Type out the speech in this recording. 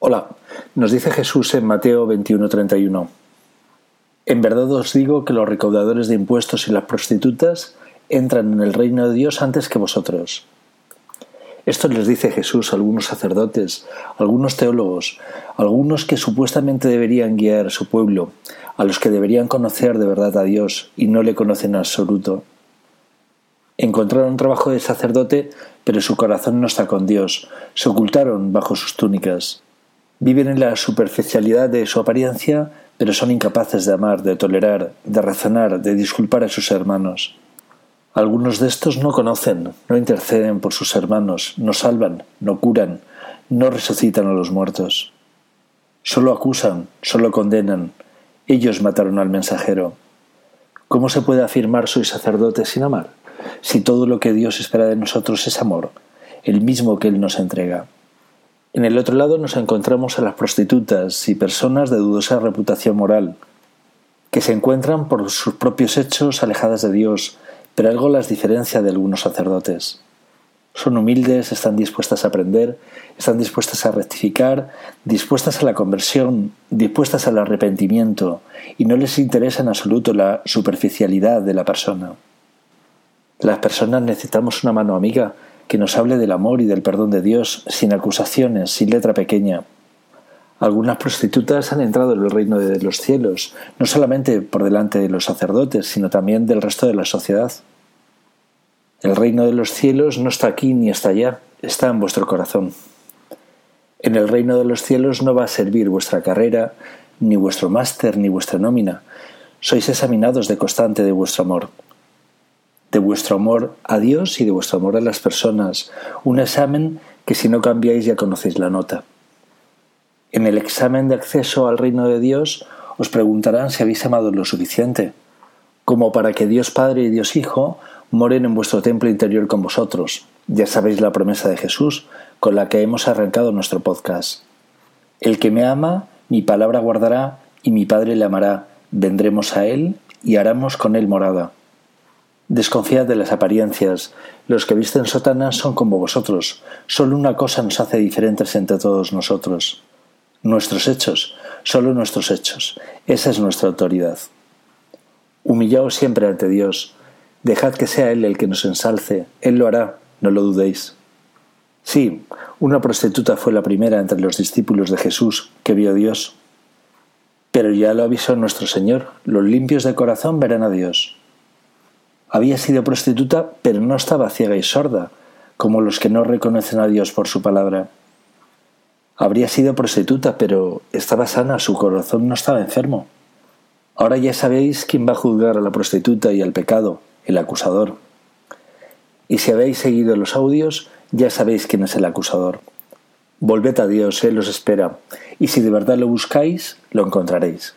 Hola, nos dice Jesús en Mateo 21:31. En verdad os digo que los recaudadores de impuestos y las prostitutas entran en el reino de Dios antes que vosotros. Esto les dice Jesús a algunos sacerdotes, a algunos teólogos, a algunos que supuestamente deberían guiar a su pueblo, a los que deberían conocer de verdad a Dios y no le conocen en absoluto. Encontraron trabajo de sacerdote, pero su corazón no está con Dios, se ocultaron bajo sus túnicas. Viven en la superficialidad de su apariencia, pero son incapaces de amar, de tolerar, de razonar, de disculpar a sus hermanos. Algunos de estos no conocen, no interceden por sus hermanos, no salvan, no curan, no resucitan a los muertos. Solo acusan, solo condenan. Ellos mataron al mensajero. ¿Cómo se puede afirmar soy sacerdote sin amar? Si todo lo que Dios espera de nosotros es amor, el mismo que Él nos entrega. En el otro lado nos encontramos a las prostitutas y personas de dudosa reputación moral, que se encuentran por sus propios hechos alejadas de Dios, pero algo las diferencia de algunos sacerdotes. Son humildes, están dispuestas a aprender, están dispuestas a rectificar, dispuestas a la conversión, dispuestas al arrepentimiento, y no les interesa en absoluto la superficialidad de la persona. Las personas necesitamos una mano amiga que nos hable del amor y del perdón de Dios, sin acusaciones, sin letra pequeña. Algunas prostitutas han entrado en el reino de los cielos, no solamente por delante de los sacerdotes, sino también del resto de la sociedad. El reino de los cielos no está aquí ni está allá, está en vuestro corazón. En el reino de los cielos no va a servir vuestra carrera, ni vuestro máster, ni vuestra nómina. Sois examinados de constante de vuestro amor de vuestro amor a Dios y de vuestro amor a las personas, un examen que si no cambiáis ya conocéis la nota. En el examen de acceso al reino de Dios os preguntarán si habéis amado lo suficiente, como para que Dios Padre y Dios Hijo moren en vuestro templo interior con vosotros. Ya sabéis la promesa de Jesús con la que hemos arrancado nuestro podcast. El que me ama, mi palabra guardará, y mi Padre le amará. Vendremos a él y haremos con él morada. Desconfiad de las apariencias. Los que visten sotanas son como vosotros. Solo una cosa nos hace diferentes entre todos nosotros. Nuestros hechos, solo nuestros hechos. Esa es nuestra autoridad. Humillaos siempre ante Dios. Dejad que sea Él el que nos ensalce. Él lo hará, no lo dudéis. Sí, una prostituta fue la primera entre los discípulos de Jesús que vio a Dios. Pero ya lo avisó nuestro Señor, los limpios de corazón verán a Dios. Había sido prostituta, pero no estaba ciega y sorda, como los que no reconocen a Dios por su palabra. Habría sido prostituta, pero estaba sana, su corazón no estaba enfermo. Ahora ya sabéis quién va a juzgar a la prostituta y al pecado, el acusador. Y si habéis seguido los audios, ya sabéis quién es el acusador. Volved a Dios, Él os espera, y si de verdad lo buscáis, lo encontraréis.